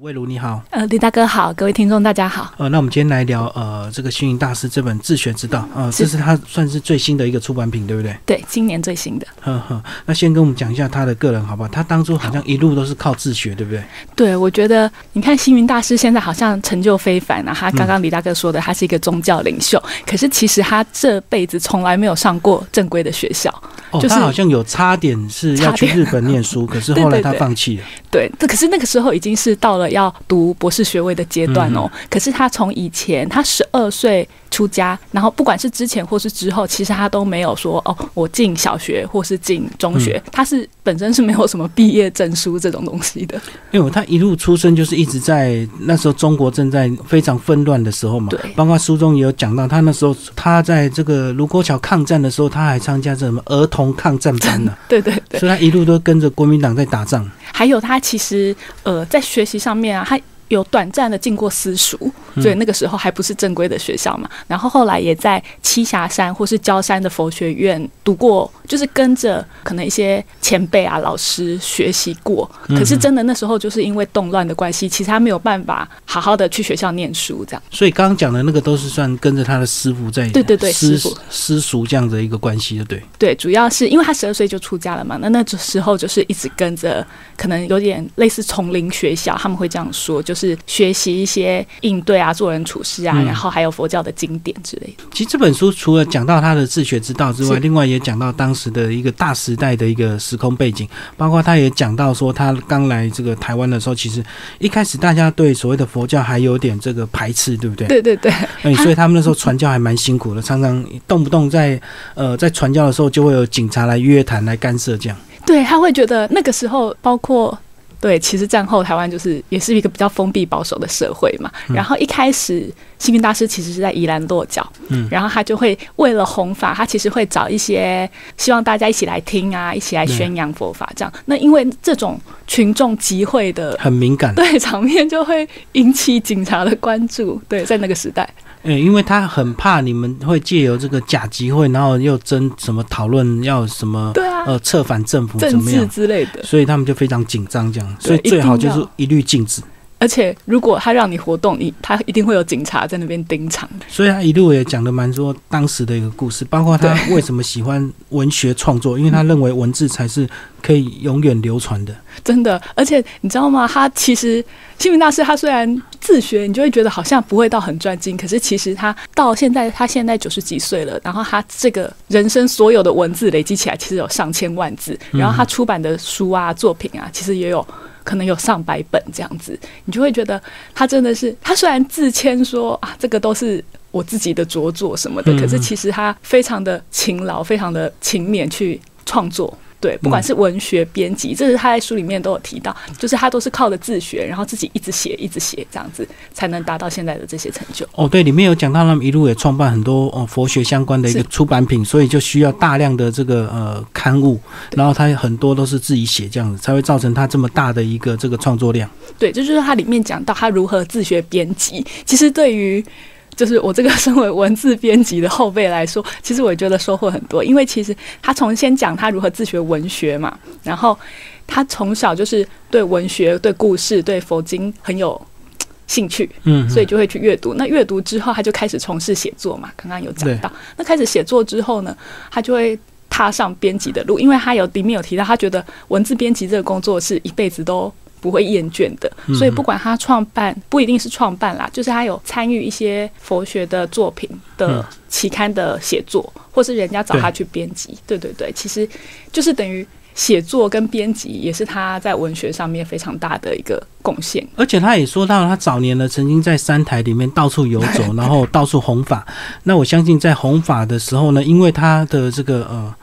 魏如你好，呃，李大哥好，各位听众大家好。呃，那我们今天来聊呃这个星云大师这本自学之道，呃，这是他算是最新的一个出版品，对不对？对，今年最新的。呵呵，那先跟我们讲一下他的个人好不好？他当初好像一路都是靠自学，对不对？对，我觉得你看星云大师现在好像成就非凡啊。他刚刚李大哥说的，他是一个宗教领袖，可是其实他这辈子从来没有上过正规的学校。哦，他好像有差点是要去日本念书，可是后来他放弃了。对，这可是那个时候已经是到了要读博士学位的阶段哦。可是他从以前他十二岁。出家，然后不管是之前或是之后，其实他都没有说哦，我进小学或是进中学，他是本身是没有什么毕业证书这种东西的。因为他一路出生就是一直在那时候中国正在非常纷乱的时候嘛，对。包括书中也有讲到，他那时候他在这个卢沟桥抗战的时候，他还参加这什么儿童抗战班呢？对对对。所以他一路都跟着国民党在打仗。还有他其实呃在学习上面啊，他。有短暂的进过私塾，所以那个时候还不是正规的学校嘛。然后后来也在栖霞山或是焦山的佛学院读过，就是跟着可能一些前辈啊老师学习过。可是真的那时候就是因为动乱的关系，其实他没有办法好好的去学校念书这样。所以刚刚讲的那个都是算跟着他的师傅在对对对师傅师叔这样的一个关系的对。对，主要是因为他十二岁就出家了嘛，那那时候就是一直跟着，可能有点类似丛林学校，他们会这样说，就。是学习一些应对啊、做人处事啊，然后还有佛教的经典之类的。其实这本书除了讲到他的自学之道之外，另外也讲到当时的一个大时代的一个时空背景，包括他也讲到说，他刚来这个台湾的时候，其实一开始大家对所谓的佛教还有点这个排斥，对不对？对对对。哎，所以他们那时候传教还蛮辛苦的，常常动不动在呃在传教的时候就会有警察来约谈、来干涉这样。对他会觉得那个时候包括。对，其实战后台湾就是也是一个比较封闭保守的社会嘛。然后一开始星云大师其实是在宜兰落脚，嗯，然后他就会为了弘法，他其实会找一些希望大家一起来听啊，一起来宣扬佛法这样。那因为这种群众集会的很敏感，对场面就会引起警察的关注。对，在那个时代。嗯，因为他很怕你们会借由这个假集会，然后又争什么讨论要什么，对啊，呃，策反政府怎么样之类的，所以他们就非常紧张，这样，所以最好就是一律禁止。而且，如果他让你活动，你他一定会有警察在那边盯场。所以他一路也讲的蛮多当时的一个故事，包括他为什么喜欢文学创作，因为他认为文字才是可以永远流传的。真的，而且你知道吗？他其实星云大师，他虽然自学，你就会觉得好像不会到很专精，可是其实他到现在，他现在九十几岁了，然后他这个人生所有的文字累积起来，其实有上千万字，然后他出版的书啊、作品啊，其实也有。可能有上百本这样子，你就会觉得他真的是，他虽然自谦说啊，这个都是我自己的着作什么的，可是其实他非常的勤劳，非常的勤勉去创作。对，不管是文学编辑，这是他在书里面都有提到，就是他都是靠着自学，然后自己一直写，一直写，这样子才能达到现在的这些成就。哦，对，里面有讲到他们一路也创办很多哦佛学相关的一个出版品，所以就需要大量的这个呃刊物，然后他很多都是自己写，这样子才会造成他这么大的一个这个创作量。对，这就是他里面讲到他如何自学编辑。其实对于就是我这个身为文字编辑的后辈来说，其实我觉得收获很多，因为其实他从先讲他如何自学文学嘛，然后他从小就是对文学、对故事、对佛经很有兴趣，嗯，所以就会去阅读。那阅读之后，他就开始从事写作嘛。刚刚有讲到，那开始写作之后呢，他就会踏上编辑的路，因为他有里面有提到，他觉得文字编辑这个工作是一辈子都。不会厌倦的，所以不管他创办不一定是创办啦，就是他有参与一些佛学的作品的期刊的写作，或是人家找他去编辑。对对对，其实就是等于写作跟编辑也是他在文学上面非常大的一个贡献。而且他也说到，他早年呢曾经在三台里面到处游走，然后到处弘法。那我相信在弘法的时候呢，因为他的这个呃。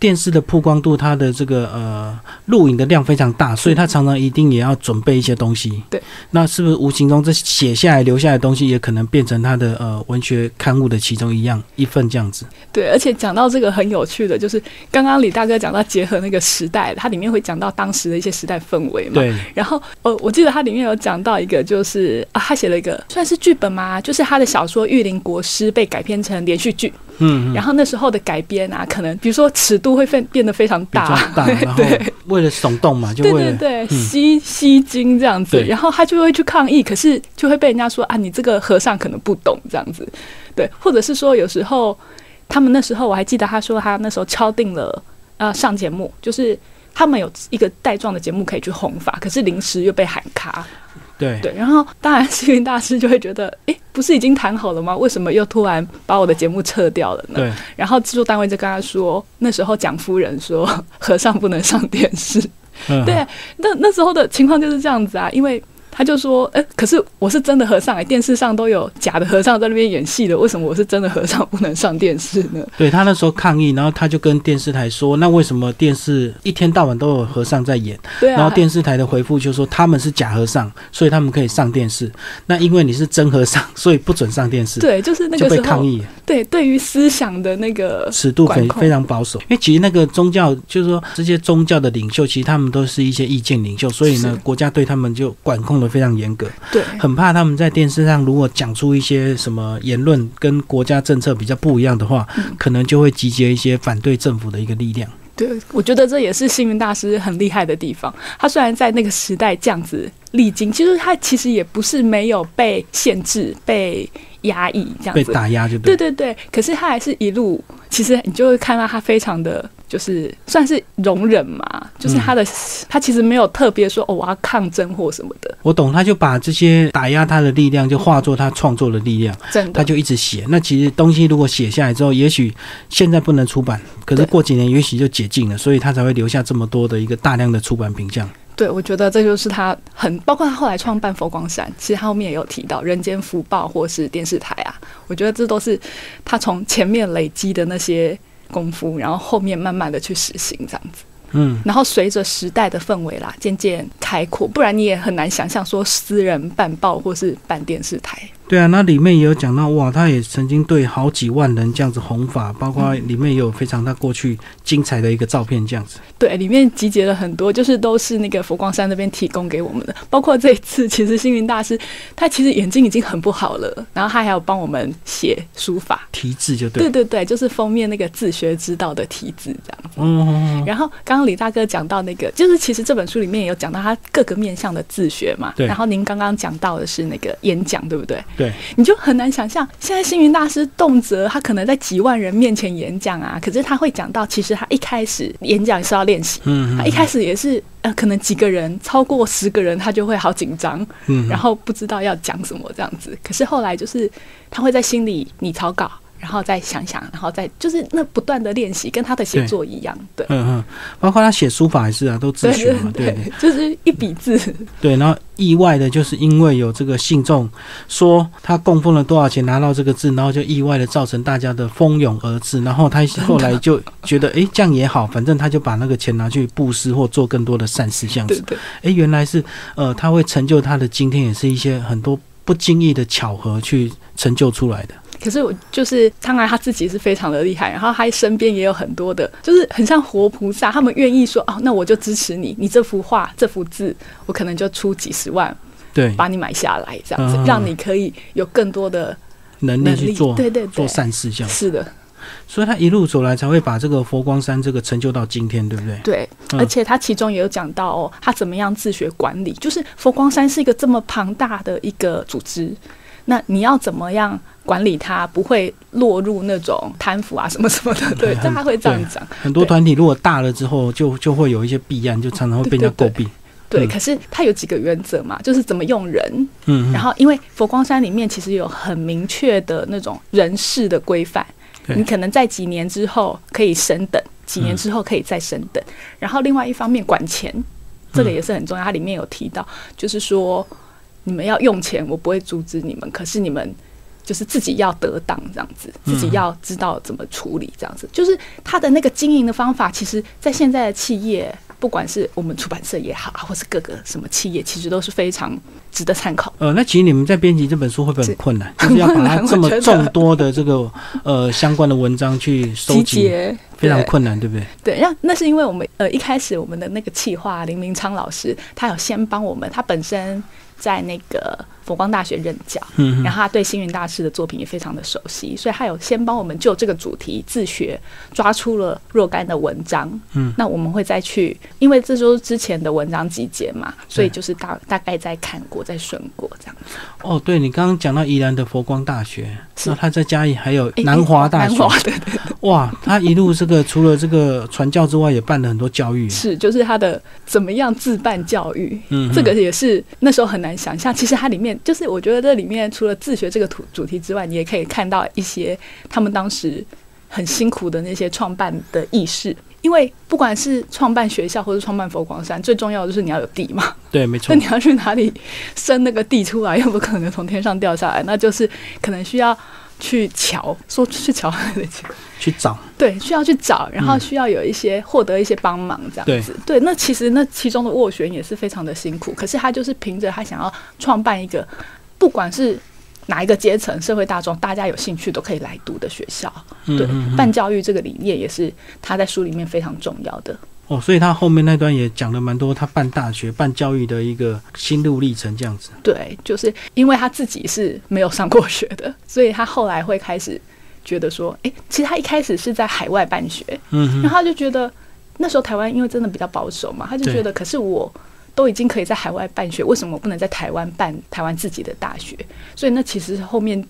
电视的曝光度，它的这个呃录影的量非常大，所以他常常一定也要准备一些东西。对，那是不是无形中这写下来留下来的东西，也可能变成他的呃文学刊物的其中一样一份这样子？对，而且讲到这个很有趣的，就是刚刚李大哥讲到结合那个时代，它里面会讲到当时的一些时代氛围嘛。对。然后呃，我记记得它里面有讲到一个，就是啊，他写了一个算是剧本嘛，就是他的小说《玉林国师》被改编成连续剧。嗯，然后那时候的改编啊，可能比如说尺度会变变得非常大，大，然后为了耸动嘛，就对对对，吸吸睛这样子，然后他就会去抗议，可是就会被人家说啊，你这个和尚可能不懂这样子，对，或者是说有时候他们那时候我还记得他说他那时候敲定了呃上节目，就是他们有一个带状的节目可以去弘法，可是临时又被喊卡。对。对，然后当然星云大师就会觉得，哎，不是已经谈好了吗？为什么又突然把我的节目撤掉了呢？对，然后制作单位就跟他说，那时候蒋夫人说和尚不能上电视，对，那那时候的情况就是这样子啊，因为。他就说：“哎，可是我是真的和尚哎，电视上都有假的和尚在那边演戏的，为什么我是真的和尚不能上电视呢？”对他那时候抗议，然后他就跟电视台说：“那为什么电视一天到晚都有和尚在演？”对啊。然后电视台的回复就说：“他们是假和尚，所以他们可以上电视。那因为你是真和尚，所以不准上电视。”对，就是那个就被抗议。对，对于思想的那个尺度非非常保守，因为其实那个宗教就是说这些宗教的领袖，其实他们都是一些意见领袖，所以呢，国家对他们就管控的非常严格。对，很怕他们在电视上如果讲出一些什么言论跟国家政策比较不一样的话，可能就会集结一些反对政府的一个力量。对，我觉得这也是幸运大师很厉害的地方。他虽然在那个时代这样子历经，其实他其实也不是没有被限制、被压抑这样子，被打压就对对对。可是他还是一路，其实你就会看到他非常的。就是算是容忍嘛，就是他的他其实没有特别说哦我要抗争或什么的。我懂，他就把这些打压他的力量就化作他创作的力量，真的，他就一直写。那其实东西如果写下来之后，也许现在不能出版，可是过几年也许就解禁了，所以他才会留下这么多的一个大量的出版品相。对，我觉得这就是他很包括他后来创办佛光山，其实他后面也有提到人间福报或是电视台啊，我觉得这都是他从前面累积的那些。功夫，然后后面慢慢的去实行这样子，嗯，然后随着时代的氛围啦，渐渐开阔，不然你也很难想象说私人办报或是办电视台。对啊，那里面也有讲到哇，他也曾经对好几万人这样子弘法，包括里面也有非常他过去精彩的一个照片这样子。对，里面集结了很多，就是都是那个佛光山那边提供给我们的，包括这一次，其实星云大师他其实眼睛已经很不好了，然后他还有帮我们写书法题字，就对。对对对，就是封面那个自学之道的题字这样子。嗯。然后刚刚李大哥讲到那个，就是其实这本书里面也有讲到他各个面向的自学嘛。对。然后您刚刚讲到的是那个演讲，对不对？对。你就很。难想象，现在星云大师动辄他可能在几万人面前演讲啊，可是他会讲到，其实他一开始演讲是要练习，嗯，他一开始也是呃，可能几个人超过十个人，他就会好紧张，嗯，然后不知道要讲什么这样子。可是后来就是他会在心里拟草稿。然后再想想，然后再就是那不断的练习，跟他的写作一样，对，嗯嗯，包括他写书法也是啊，都自学嘛，对，就是一笔字，对。然后意外的就是因为有这个信众说他供奉了多少钱拿到这个字，然后就意外的造成大家的蜂拥而至，然后他后来就觉得，哎，这样也好，反正他就把那个钱拿去布施或做更多的善事，这样子，哎，原来是呃，他会成就他的今天，也是一些很多不经意的巧合去成就出来的。可是我就是，当然他自己是非常的厉害，然后他身边也有很多的，就是很像活菩萨，他们愿意说哦，那我就支持你，你这幅画、这幅字，我可能就出几十万，对，把你买下来，这样子，让你可以有更多的能力去做，对对，做善事，这样是的。所以他一路走来，才会把这个佛光山这个成就到今天，对不对？对，而且他其中也有讲到哦，他怎么样自学管理，就是佛光山是一个这么庞大的一个组织。那你要怎么样管理它，不会落入那种贪腐啊什么什么的？对，大家会这样讲。很多团体如果大了之后，就就会有一些弊案，就常常会被人家诟病。对，可是它有几个原则嘛，就是怎么用人。嗯。然后，因为佛光山里面其实有很明确的那种人事的规范，你可能在几年之后可以升等，几年之后可以再升等。然后，另外一方面管钱，这个也是很重要。它里面有提到，就是说。你们要用钱，我不会阻止你们。可是你们就是自己要得当这样子，自己要知道怎么处理这样子。就是他的那个经营的方法，其实在现在的企业不管是我们出版社也好，或是各个什么企业，其实都是非常值得参考。呃，那其实你们在编辑这本书会不会很困难？就是要把它很困难这么众多的这个呃相关的文章去收集 非常困难，对不对？对，那那是因为我们呃一开始我们的那个企划林明昌老师，他有先帮我们，他本身在那个佛光大学任教，嗯然后他对星云大师的作品也非常的熟悉，所以他有先帮我们就这个主题自学抓出了若干的文章。嗯，那我们会再去，因为这都是之前的文章集结嘛，所以就是大大概在看过、在顺过这样。子。哦，对你刚刚讲到宜兰的佛光大学，是。那他在嘉义还有南华大学。南，华对对哇，他一路这个除了这个传教之外，也办了很多教育。是，就是他的怎么样自办教育，嗯这个也是那时候很难想象。其实它里面就是，我觉得这里面除了自学这个主主题之外，你也可以看到一些他们当时很辛苦的那些创办的意识。因为不管是创办学校或是创办佛光山，最重要的就是你要有地嘛。对，没错那。你要去哪里生那个地出来，又不可能从天上掉下来，那就是可能需要去瞧，说去瞧。去找，对，需要去找，然后嗯需要有一些获得一些帮忙这样子。对，那其实那其中的斡旋也是非常的辛苦，可是他就是凭着他想要创办一个，不管是哪一个阶层、社会大众，大家有兴趣都可以来读的学校。对，嗯嗯嗯办教育这个理念也是他在书里面非常重要的。哦，所以他后面那段也讲了蛮多他办大学、办教育的一个心路历程，这样子。对，就是因为他自己是没有上过学的，所以他后来会开始觉得说，诶，其实他一开始是在海外办学，嗯，然后他就觉得那时候台湾因为真的比较保守嘛，他就觉得可是我都已经可以在海外办学，为什么我不能在台湾办台湾自己的大学？所以那其实后面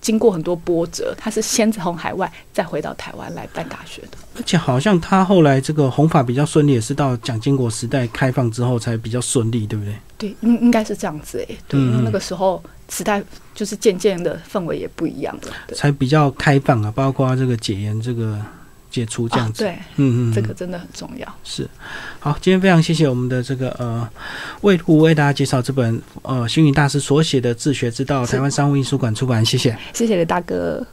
经过很多波折，他是先从海外再回到台湾来办大学的。而且好像他后来这个弘法比较顺利，也是到蒋经国时代开放之后才比较顺利，对不对？对，应应该是这样子诶、对，嗯因为那个时候时代就是渐渐的氛围也不一样了。才比较开放啊，包括这个解严、这个解除这样子。啊对，嗯嗯，这个真的很重要。是好。今天非常谢谢我们的这个呃魏图为大家介绍这本呃星云大师所写的自学之道，台湾商务印书馆出版，谢谢。谢谢大哥。